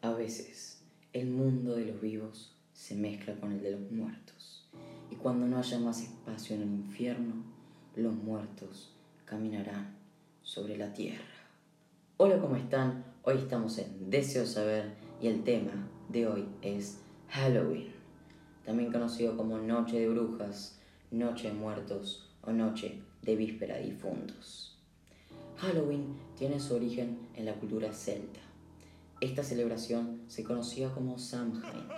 A veces, el mundo de los vivos se mezcla con el de los muertos, y cuando no haya más espacio en el infierno, los muertos caminarán sobre la tierra. Hola, ¿cómo están? Hoy estamos en Deseo Saber y el tema de hoy es Halloween, también conocido como Noche de Brujas, Noche de Muertos o Noche de Víspera de Difuntos. Halloween tiene su origen en la cultura celta esta celebración se conocía como Samhain.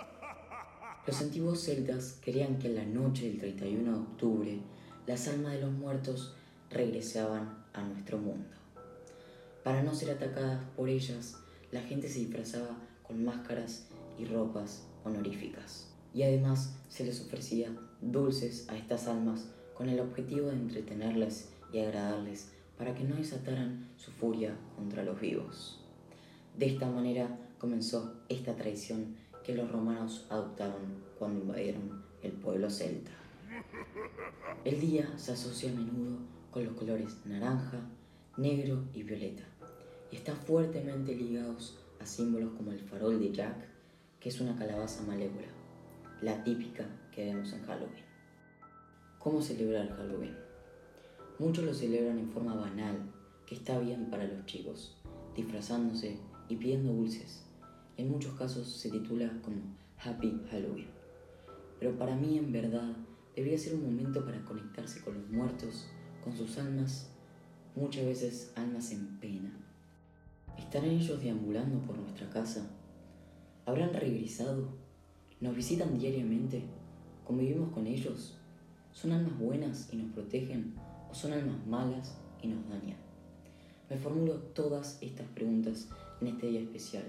Los antiguos celtas creían que en la noche del 31 de octubre las almas de los muertos regresaban a nuestro mundo. Para no ser atacadas por ellas, la gente se disfrazaba con máscaras y ropas honoríficas. Y además se les ofrecía dulces a estas almas con el objetivo de entretenerlas y agradarles para que no desataran su furia contra los vivos. De esta manera comenzó esta tradición que los romanos adoptaron cuando invadieron el pueblo celta. El día se asocia a menudo con los colores naranja, negro y violeta, y está fuertemente ligados a símbolos como el farol de Jack, que es una calabaza malévola, la típica que vemos en Halloween. ¿Cómo celebrar Halloween? Muchos lo celebran en forma banal, que está bien para los chicos, disfrazándose y pidiendo dulces. En muchos casos se titula como Happy Halloween. Pero para mí en verdad debería ser un momento para conectarse con los muertos, con sus almas, muchas veces almas en pena. ¿Estarán ellos deambulando por nuestra casa? ¿Habrán regresado? ¿Nos visitan diariamente? ¿Convivimos con ellos? ¿Son almas buenas y nos protegen o son almas malas y nos dañan? Me formulo todas estas preguntas en este día especial,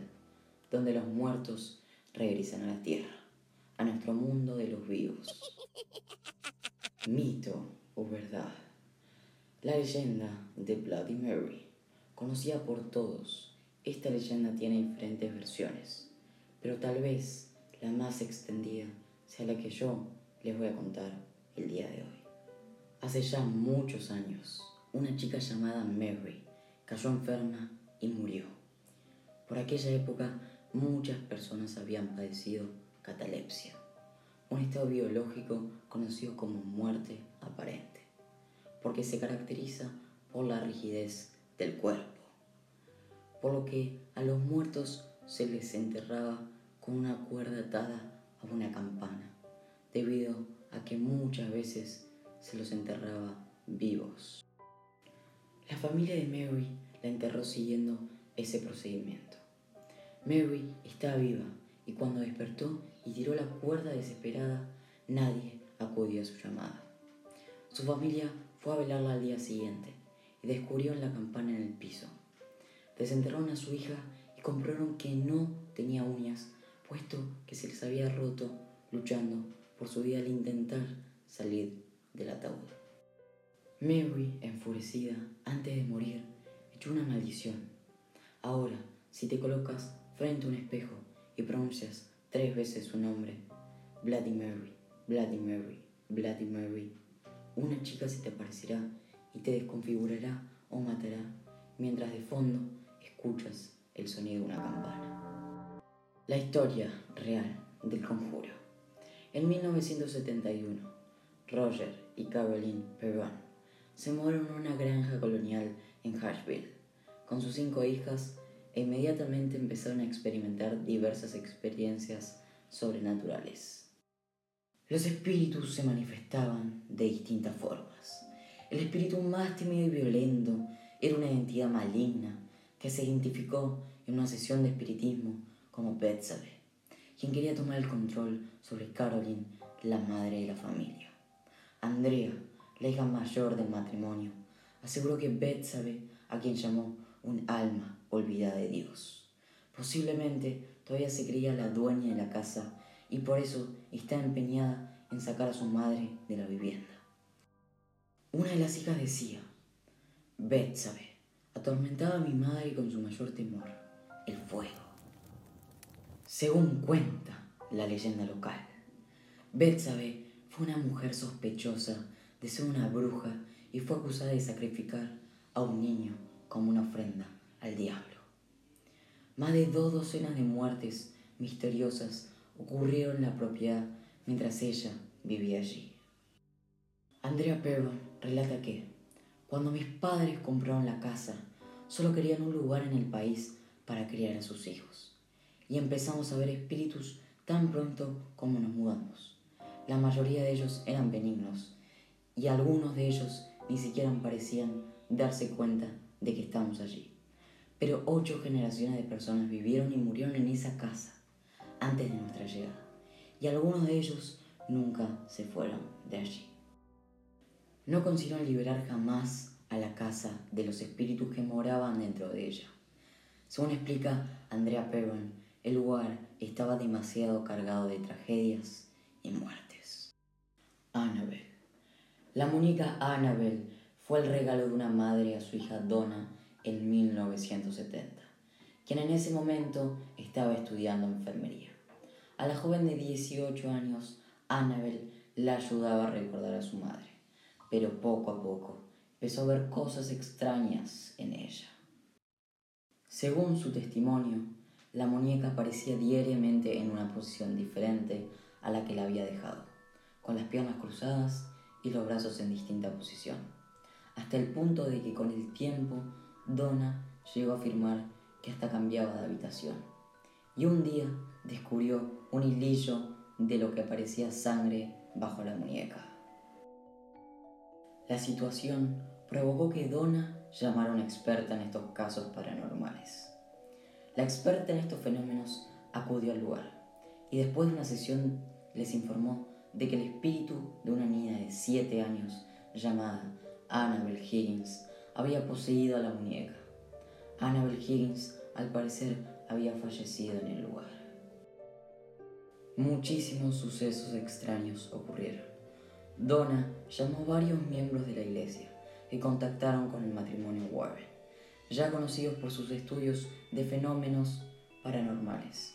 donde los muertos regresan a la tierra, a nuestro mundo de los vivos. Mito o verdad. La leyenda de Bloody Mary, conocida por todos, esta leyenda tiene diferentes versiones, pero tal vez la más extendida sea la que yo les voy a contar el día de hoy. Hace ya muchos años, una chica llamada Mary cayó enferma y murió. Por aquella época muchas personas habían padecido catalepsia, un estado biológico conocido como muerte aparente, porque se caracteriza por la rigidez del cuerpo, por lo que a los muertos se les enterraba con una cuerda atada a una campana, debido a que muchas veces se los enterraba vivos. La familia de Mary la enterró siguiendo ese procedimiento. Mary estaba viva y cuando despertó y tiró la cuerda desesperada, nadie acudió a su llamada. Su familia fue a velarla al día siguiente y descubrieron la campana en el piso. Desenterraron a su hija y comprobaron que no tenía uñas, puesto que se les había roto luchando por su vida al intentar salir del ataúd. Mary, enfurecida, antes de morir, echó una maldición. Ahora, si te colocas frente a un espejo y pronuncias tres veces su nombre, Bloody Mary, Bloody Mary, Bloody Mary, una chica se te aparecerá y te desconfigurará o matará mientras de fondo escuchas el sonido de una campana. La historia real del conjuro. En 1971, Roger y Caroline Perron se mudaron a una granja colonial en Asheville con sus cinco hijas inmediatamente empezaron a experimentar diversas experiencias sobrenaturales. Los espíritus se manifestaban de distintas formas. El espíritu más tímido y violento era una entidad maligna que se identificó en una sesión de espiritismo como Betsabe, quien quería tomar el control sobre Caroline, la madre de la familia. Andrea, la hija mayor del matrimonio, aseguró que Betsabe, a quien llamó un alma olvidada de Dios. Posiblemente todavía se creía la dueña de la casa y por eso está empeñada en sacar a su madre de la vivienda. Una de las hijas decía, Betsabe, atormentaba a mi madre con su mayor temor, el fuego. Según cuenta la leyenda local, Betsabe fue una mujer sospechosa de ser una bruja y fue acusada de sacrificar a un niño como una ofrenda al diablo. Más de dos docenas de muertes misteriosas ocurrieron en la propiedad mientras ella vivía allí. Andrea Perron relata que, cuando mis padres compraron la casa, solo querían un lugar en el país para criar a sus hijos. Y empezamos a ver espíritus tan pronto como nos mudamos. La mayoría de ellos eran benignos y algunos de ellos ni siquiera parecían darse cuenta de que estamos allí. Pero ocho generaciones de personas vivieron y murieron en esa casa antes de nuestra llegada. Y algunos de ellos nunca se fueron de allí. No consiguieron liberar jamás a la casa de los espíritus que moraban dentro de ella. Según explica Andrea Perron, el lugar estaba demasiado cargado de tragedias y muertes. Annabel. La muñeca Annabel fue el regalo de una madre a su hija Donna en 1970, quien en ese momento estaba estudiando enfermería. A la joven de 18 años, Annabel la ayudaba a recordar a su madre, pero poco a poco empezó a ver cosas extrañas en ella. Según su testimonio, la muñeca aparecía diariamente en una posición diferente a la que la había dejado, con las piernas cruzadas y los brazos en distinta posición, hasta el punto de que con el tiempo Donna llegó a afirmar que hasta cambiaba de habitación. Y un día descubrió un hilillo de lo que parecía sangre bajo la muñeca. La situación provocó que Donna llamara a una experta en estos casos paranormales. La experta en estos fenómenos acudió al lugar y después de una sesión les informó de que el espíritu de una niña de 7 años llamada Annabel Higgins había poseído a la muñeca. Annabel Higgins, al parecer, había fallecido en el lugar. Muchísimos sucesos extraños ocurrieron. Donna llamó varios miembros de la iglesia que contactaron con el matrimonio Warren, ya conocidos por sus estudios de fenómenos paranormales.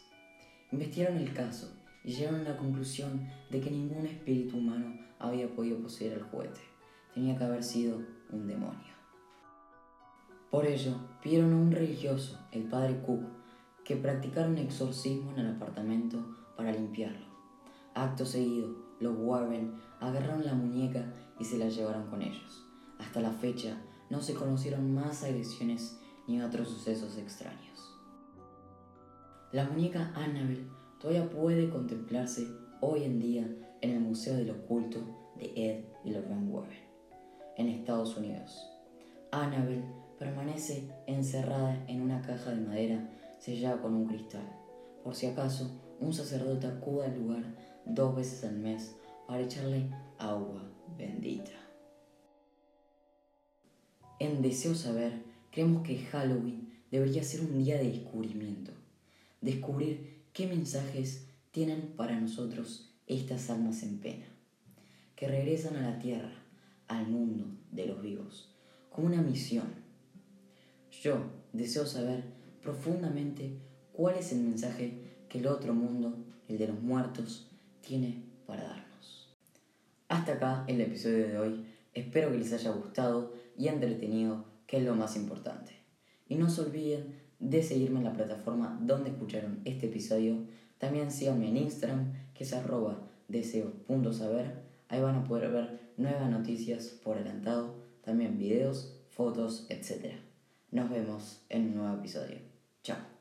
Investigaron el caso y llegaron a la conclusión de que ningún espíritu humano había podido poseer el juguete. Tenía que haber sido un demonio. Por ello, pidieron a un religioso, el padre Cook, que practicara un exorcismo en el apartamento para limpiarlo. Acto seguido, los Warren agarraron la muñeca y se la llevaron con ellos. Hasta la fecha, no se conocieron más agresiones ni otros sucesos extraños. La muñeca Annabel todavía puede contemplarse hoy en día en el Museo del Oculto de Ed y Lorraine Warren, en Estados Unidos. Annabel permanece encerrada en una caja de madera sellada con un cristal. Por si acaso, un sacerdote acude al lugar dos veces al mes para echarle agua bendita. En Deseo Saber, creemos que Halloween debería ser un día de descubrimiento. Descubrir qué mensajes tienen para nosotros estas almas en pena, que regresan a la tierra, al mundo de los vivos, con una misión yo deseo saber profundamente cuál es el mensaje que el otro mundo, el de los muertos, tiene para darnos. Hasta acá el episodio de hoy. Espero que les haya gustado y entretenido, que es lo más importante. Y no se olviden de seguirme en la plataforma donde escucharon este episodio. También síganme en Instagram, que es arroba deseo.saber. Ahí van a poder ver nuevas noticias por adelantado, también videos, fotos, etc. Nos vemos en un nuevo episodio. Chao.